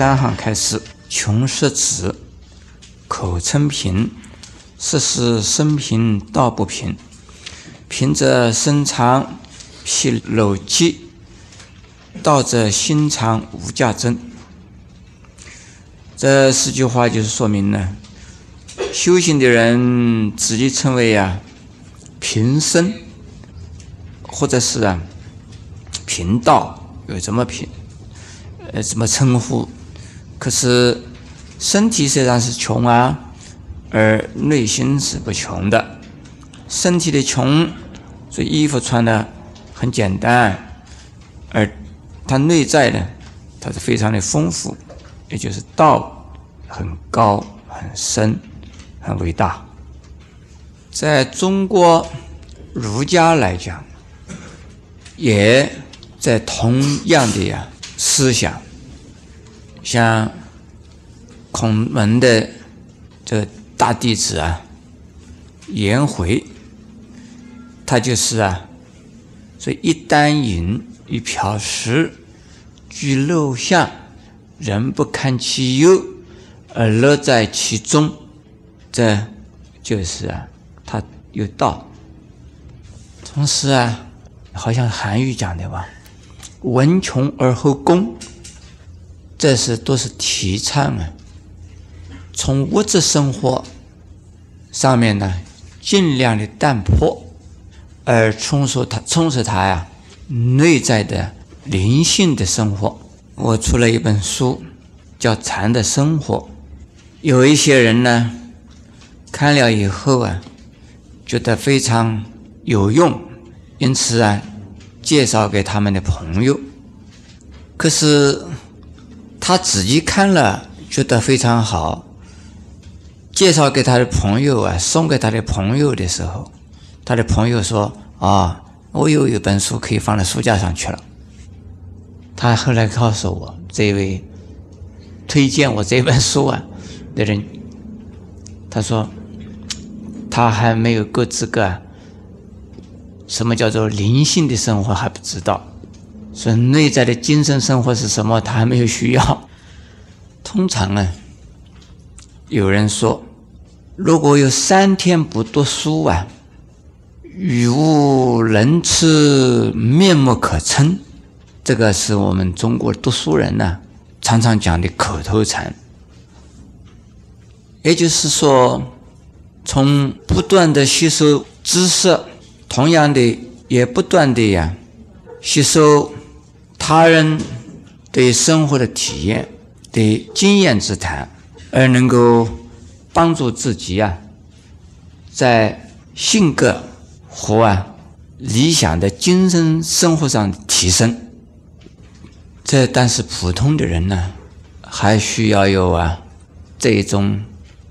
三行开始：穷是子，口称平，实是生贫道不平。贫者身长披篓脊，道者心长无价珍。这四句话就是说明呢，修行的人自己称为啊贫僧，或者是啊贫道，有什么贫。呃，怎么称呼？可是身体虽然是穷啊，而内心是不穷的。身体的穷，所以衣服穿的很简单，而他内在呢，它是非常的丰富，也就是道很高、很深、很伟大。在中国儒家来讲，也在同样的呀。思想，像孔门的这大弟子啊，颜回，他就是啊，这一担银，一瓢食，居陋巷，人不堪其忧，而乐在其中，这就是啊，他有道。同时啊，好像韩愈讲的吧。文穷而后工，这是都是提倡啊。从物质生活上面呢，尽量的淡泊，而充实他充实他呀内在的灵性的生活。我出了一本书，叫《禅的生活》，有一些人呢看了以后啊，觉得非常有用，因此啊。介绍给他们的朋友，可是他自己看了觉得非常好。介绍给他的朋友啊，送给他的朋友的时候，他的朋友说：“啊，我有一本书可以放在书架上去了。”他后来告诉我，这位推荐我这本书啊的人，他说他还没有够资格。什么叫做灵性的生活还不知道，所以内在的精神生活是什么，他还没有需要。通常呢，有人说，如果有三天不读书啊，语无伦次，面目可憎。这个是我们中国读书人呢常常讲的口头禅。也就是说，从不断的吸收知识。同样的，也不断的呀，吸收他人对生活的体验、对经验之谈，而能够帮助自己啊，在性格和啊理想的精神生活上提升。这但是普通的人呢，还需要有啊这一种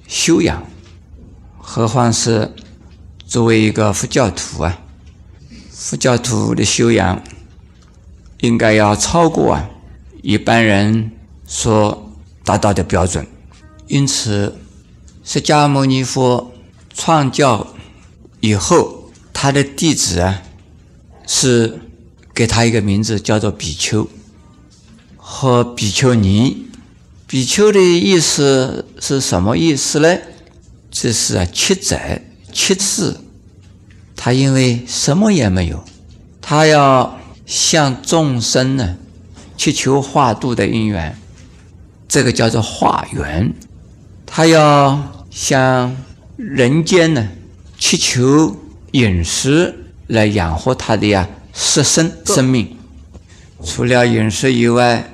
修养，何况是。作为一个佛教徒啊，佛教徒的修养应该要超过啊一般人所达到的标准。因此，释迦牟尼佛创教以后，他的弟子啊是给他一个名字，叫做比丘和比丘尼。比丘的意思是什么意思呢？这是啊，七载。七次，他因为什么也没有，他要向众生呢祈求化度的因缘，这个叫做化缘。他要向人间呢祈求饮食来养活他的呀色身生命。除了饮食以外，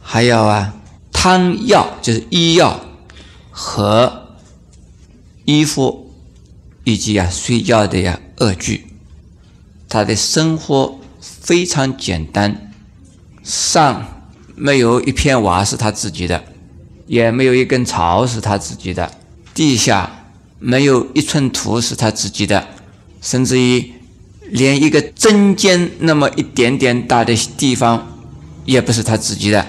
还要啊汤药，就是医药和衣服。以及啊，睡觉的呀，恶具，他的生活非常简单，上没有一片瓦是他自己的，也没有一根草是他自己的，地下没有一寸土是他自己的，甚至于连一个针尖那么一点点大的地方也不是他自己的，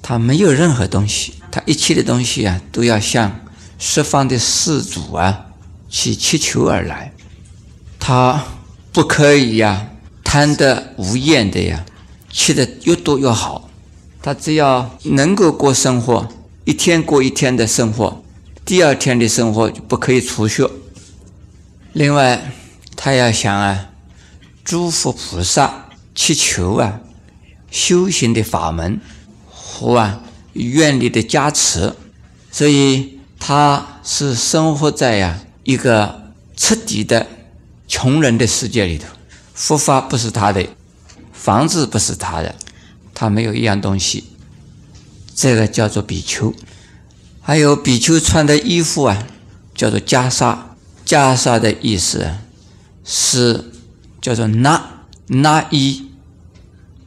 他没有任何东西，他一切的东西啊，都要向十方的世主啊。去祈求而来，他不可以呀，贪得无厌的呀，吃的越多越好，他只要能够过生活，一天过一天的生活，第二天的生活就不可以出血。另外，他要想啊，诸佛菩萨祈求啊，修行的法门和啊愿力的加持，所以他是生活在呀一个彻底的穷人的世界里头。佛法不是他的，房子不是他的。他没有一样东西，这个叫做比丘。还有比丘穿的衣服啊，叫做袈裟。袈裟的意思是叫做那那衣，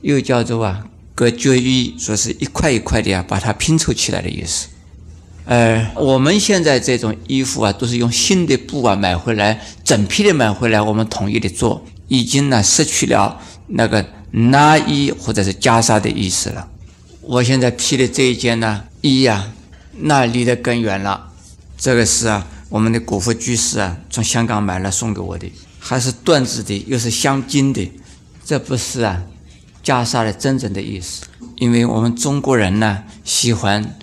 又叫做啊隔绝衣，说是一块一块的啊把它拼凑起来的意思。而我们现在这种衣服啊，都是用新的布啊买回来，整批的买回来，我们统一的做，已经呢失去了那个。那衣或者是袈裟的意思了。我现在披的这一件呢衣呀，那离得更远了。这个是啊，我们的古佛居士啊，从香港买了送给我的，还是缎子的，又是镶金的。这不是啊，袈裟的真正的意思。因为我们中国人呢，喜欢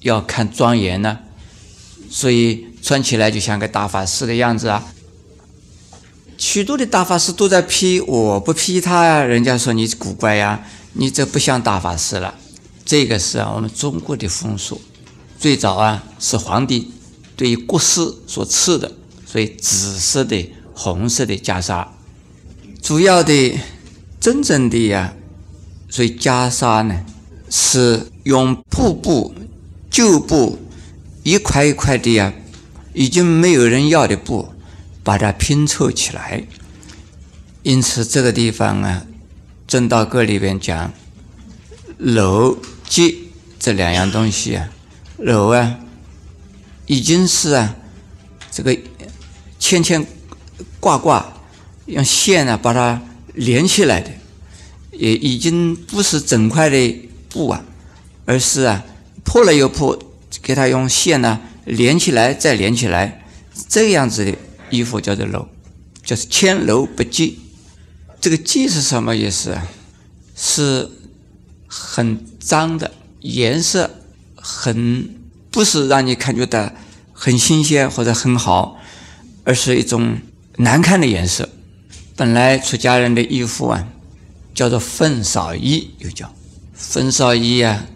要看庄严呢，所以穿起来就像个大法师的样子啊。许多的大法师都在批，我不批他呀。人家说你古怪呀，你这不像大法师了。这个是啊，我们中国的风俗。最早啊，是皇帝对于国师所赐的，所以紫色的、红色的袈裟。主要的、真正的呀，所以袈裟呢，是用布布、旧布一块一块的呀，已经没有人要的布。把它拼凑起来，因此这个地方啊，正道歌里边讲，楼结这两样东西啊，楼啊，已经是啊，这个牵牵挂挂用线啊把它连起来的，也已经不是整块的布啊，而是啊破了又破，给它用线呢连起来再连起来，这样子的。衣服叫做楼，就是千楼不积。这个积是什么意思啊？是很脏的颜色，很不是让你感觉到很新鲜或者很好，而是一种难看的颜色。本来出家人的衣服啊，叫做粪扫衣，又叫粪扫衣啊，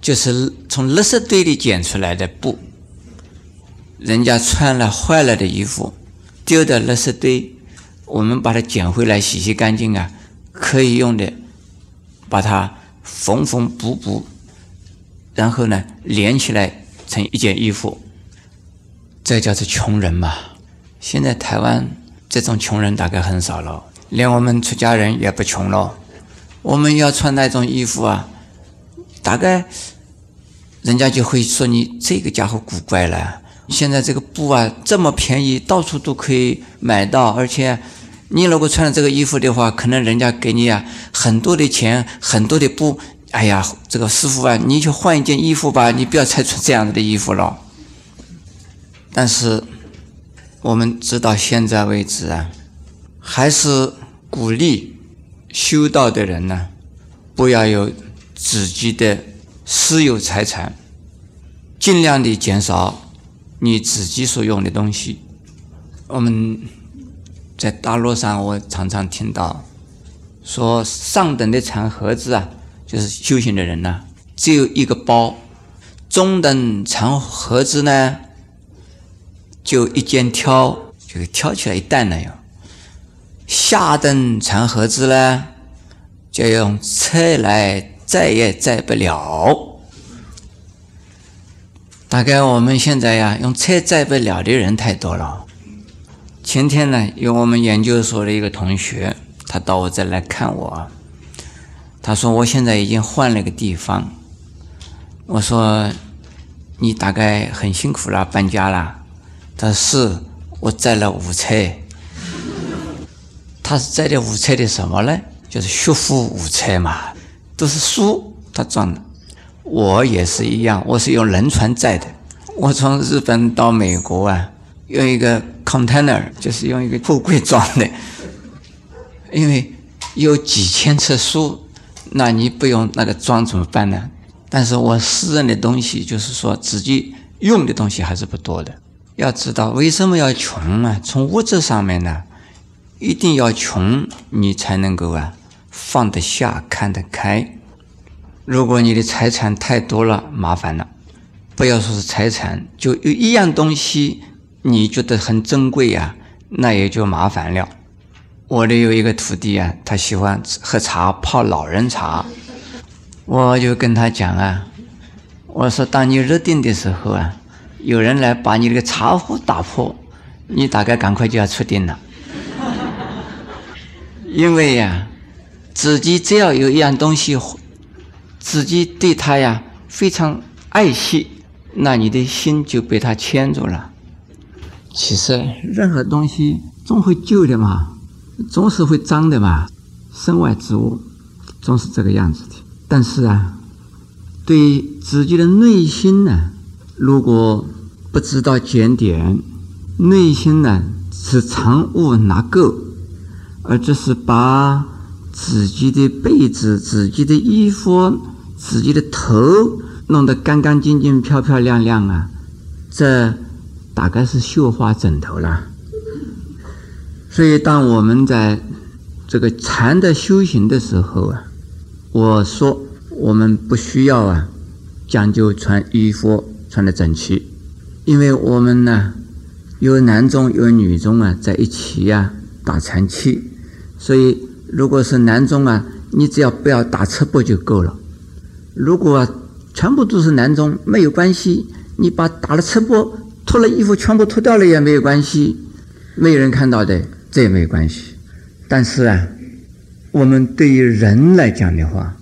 就是从垃圾堆里捡出来的布。人家穿了坏了的衣服，丢到垃圾堆，我们把它捡回来洗洗干净啊，可以用的，把它缝缝补补，然后呢连起来成一件衣服，这叫做穷人嘛。现在台湾这种穷人大概很少了，连我们出家人也不穷了。我们要穿那种衣服啊，大概人家就会说你这个家伙古怪了。现在这个布啊这么便宜，到处都可以买到，而且你如果穿了这个衣服的话，可能人家给你啊很多的钱，很多的布。哎呀，这个师傅啊，你就换一件衣服吧，你不要再穿这样子的衣服了。但是我们直到现在为止啊，还是鼓励修道的人呢，不要有自己的私有财产，尽量的减少。你自己所用的东西，我们在大陆上，我常常听到说上等的长盒子啊，就是修行的人呢，只有一个包；中等长盒子呢，就一肩挑，就挑起来一担那样；下等长盒子呢，就用车来载也载不了。大概我们现在呀，用车载不了的人太多了。前天呢，有我们研究所的一个同学，他到我这来看我。他说：“我现在已经换了个地方。”我说：“你大概很辛苦了，搬家了。”他说：“是，我载了五车。”他是载的五车的什么呢？就是学富五车嘛，都是书他装的。我也是一样，我是用轮船载的。我从日本到美国啊，用一个 container，就是用一个货柜装的。因为有几千册书，那你不用那个装怎么办呢？但是我私人的东西，就是说自己用的东西还是不多的。要知道为什么要穷啊？从物质上面呢，一定要穷，你才能够啊放得下、看得开。如果你的财产太多了，麻烦了。不要说是财产，就有一样东西你觉得很珍贵呀，那也就麻烦了。我的有一个徒弟啊，他喜欢喝茶，泡老人茶。我就跟他讲啊，我说当你入定的时候啊，有人来把你那个茶壶打破，你大概赶快就要出定了。因为呀，自己只要有一样东西，自己对他呀非常爱惜，那你的心就被他牵住了。其实任何东西总会旧的嘛。总是会脏的嘛，身外之物总是这个样子的。但是啊，对自己的内心呢，如果不知道检点，内心呢是藏污纳垢，而这是把自己的被子、自己的衣服、自己的头弄得干干净净、漂漂亮亮啊，这大概是绣花枕头了。所以，当我们在这个禅的修行的时候啊，我说我们不需要啊讲究穿衣服穿的整齐，因为我们呢有男中有女中啊在一起呀打禅期，所以如果是男中啊，你只要不要打赤膊就够了。如果全部都是男中，没有关系，你把打了赤膊脱了衣服全部脱掉了也没有关系，没有人看到的。这也没有关系，但是啊，我们对于人来讲的话，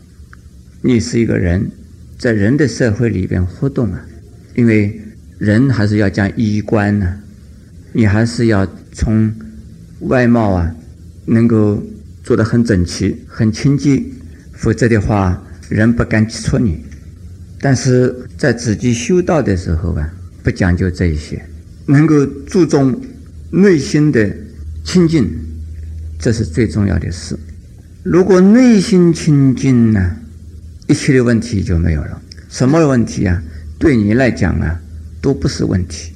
你是一个人，在人的社会里边活动啊，因为人还是要讲衣冠呢，你还是要从外貌啊，能够做得很整齐、很清洁，否则的话，人不敢接触你。但是在自己修道的时候啊，不讲究这一些，能够注重内心的。清净，这是最重要的事。如果内心清净呢，一切的问题就没有了。什么问题啊？对你来讲啊，都不是问题。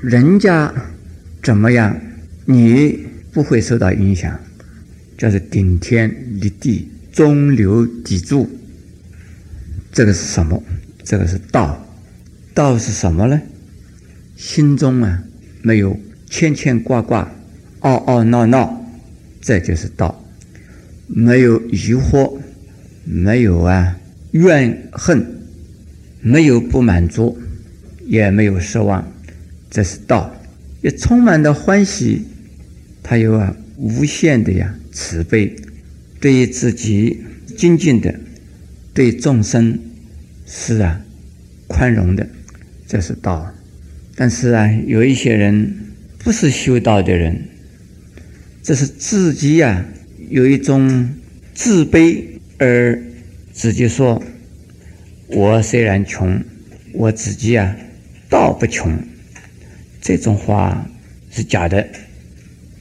人家怎么样，你不会受到影响。叫做顶天立地，中流砥柱。这个是什么？这个是道。道是什么呢？心中啊，没有牵牵挂挂。嗷嗷闹闹，这就是道。没有疑惑，没有啊怨恨，没有不满足，也没有失望，这是道。也充满了欢喜，他有啊无限的呀慈悲，对于自己精进的，对众生是啊宽容的，这是道。但是啊，有一些人不是修道的人。这是自己呀，有一种自卑，而自己说：“我虽然穷，我自己啊，道不穷。”这种话是假的。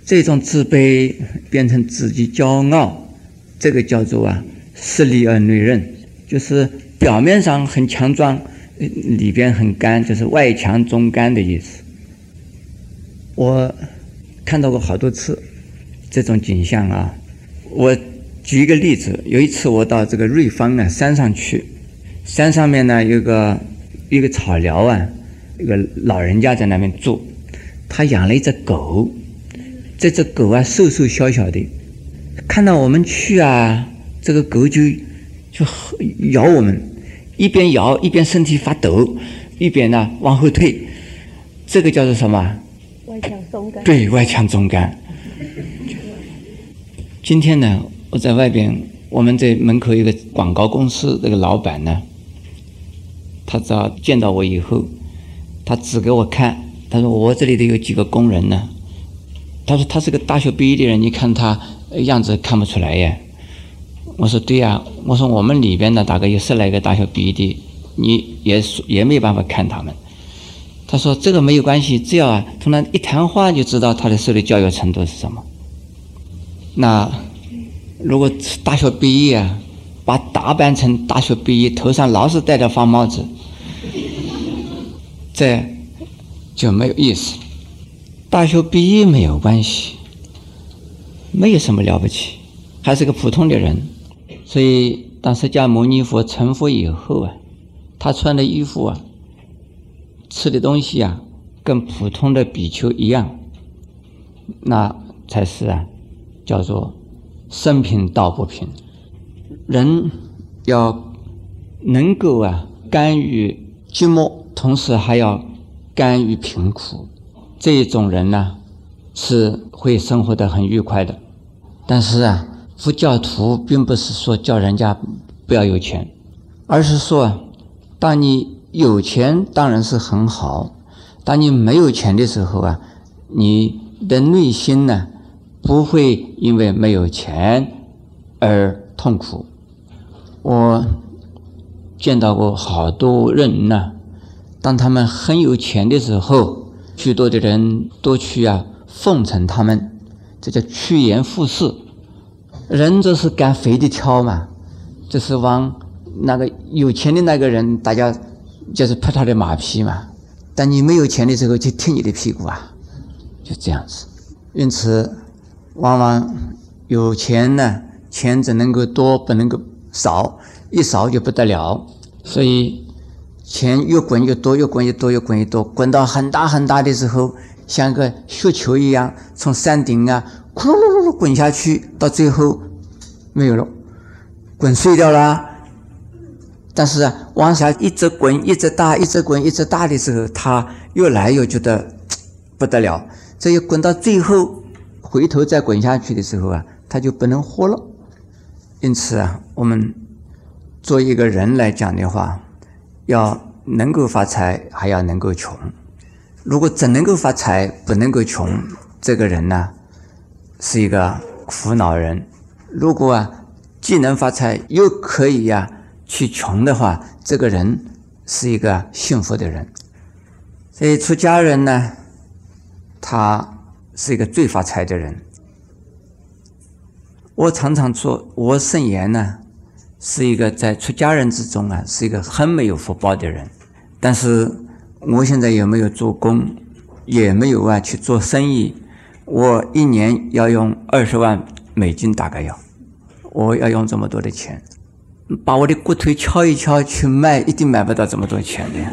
这种自卑变成自己骄傲，这个叫做啊，势利而内荏，就是表面上很强壮，里边很干，就是外强中干的意思。我看到过好多次。这种景象啊，我举一个例子。有一次我到这个瑞芳啊山上去，山上面呢有个一个草寮啊，一个老人家在那边住，他养了一只狗，这只狗啊瘦瘦小小的，看到我们去啊，这个狗就就咬我们，一边咬一边身体发抖，一边呢往后退，这个叫做什么？外强中干。对外强中干。今天呢，我在外边，我们在门口一个广告公司，这个老板呢，他只要见到我以后，他指给我看，他说我这里头有几个工人呢，他说他是个大学毕业的人，你看他样子看不出来耶。我说对呀，我说我们里边呢大概有十来个大学毕业的，你也也没办法看他们。他说这个没有关系，只要啊同他一谈话就知道他的受的教育程度是什么。那如果大学毕业啊，把打扮成大学毕业，头上老是戴着方帽子，这就没有意思。大学毕业没有关系，没有什么了不起，还是个普通的人。所以，当释迦牟尼佛成佛以后啊，他穿的衣服啊，吃的东西啊，跟普通的比丘一样，那才是啊，叫做生平道不平。人要能够啊，甘于寂寞，同时还要甘于贫苦，这一种人呢，是会生活的很愉快的。但是啊。佛教徒并不是说叫人家不要有钱，而是说，当你有钱当然是很好，当你没有钱的时候啊，你的内心呢不会因为没有钱而痛苦。我见到过好多人呢，当他们很有钱的时候，许多的人都去啊奉承他们，这叫趋炎附势。人就是赶肥的挑嘛，就是往那个有钱的那个人，大家就是拍他的马屁嘛。但你没有钱的时候，就踢你的屁股啊，就这样子。因此，往往有钱呢，钱只能够多，不能够少，一少就不得了。所以，钱越滚越多，越滚越多，越滚越多，滚到很大很大的时候，像个雪球一样，从山顶啊。咕噜噜噜滚下去，到最后没有了，滚碎掉了。但是啊，往下一直滚，一直大，一直滚，一直大的时候，他越来越觉得不得了。这一滚到最后，回头再滚下去的时候啊，他就不能活了。因此啊，我们做一个人来讲的话，要能够发财，还要能够穷。如果只能够发财，不能够穷，这个人呢？是一个苦恼人。如果啊，既能发财又可以呀去穷的话，这个人是一个幸福的人。所以出家人呢，他是一个最发财的人。我常常说，我圣言呢，是一个在出家人之中啊，是一个很没有福报的人。但是我现在也没有做工，也没有啊去做生意。我一年要用二十万美金，大概要，我要用这么多的钱，把我的骨头敲一敲去卖，一定买不到这么多钱的呀。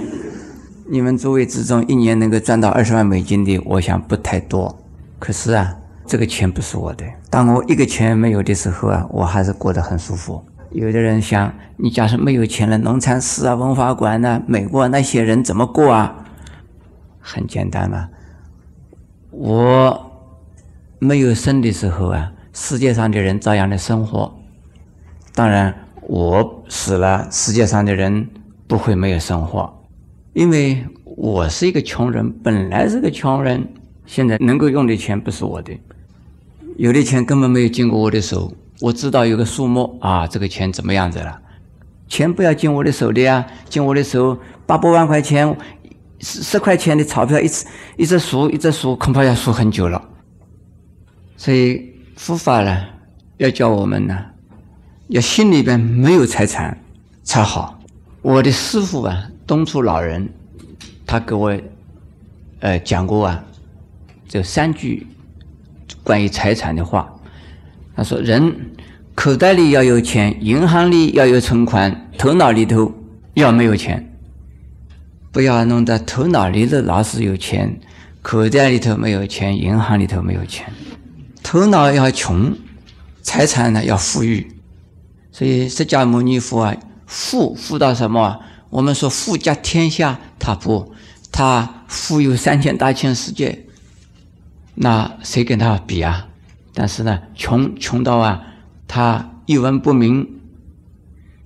你们诸位之中，一年能够赚到二十万美金的，我想不太多。可是啊，这个钱不是我的。当我一个钱没有的时候啊，我还是过得很舒服。有的人想，你假设没有钱了，农禅寺啊、文化馆呢，美国那些人怎么过啊？很简单嘛，我。没有生的时候啊，世界上的人照样的生活。当然，我死了，世界上的人不会没有生活，因为我是一个穷人，本来是个穷人，现在能够用的钱不是我的，有的钱根本没有经过我的手。我知道有个数目啊，这个钱怎么样子了？钱不要进我的手的呀，进我的手八百万块钱，十十块钱的钞票，一直一直数，一直数，恐怕要数很久了。所以佛法呢，要教我们呢，要心里边没有财产才好。我的师傅啊，东初老人，他给我呃讲过啊，这三句关于财产的话。他说：人口袋里要有钱，银行里要有存款，头脑里头要没有钱。不要弄得头脑里头老是有钱，口袋里头没有钱，银行里头没有钱。头脑要穷，财产呢要富裕，所以释迦牟尼佛啊，富富到什么？我们说富甲天下，他不，他富有三千大千世界，那谁跟他比啊？但是呢，穷穷到啊，他一文不名，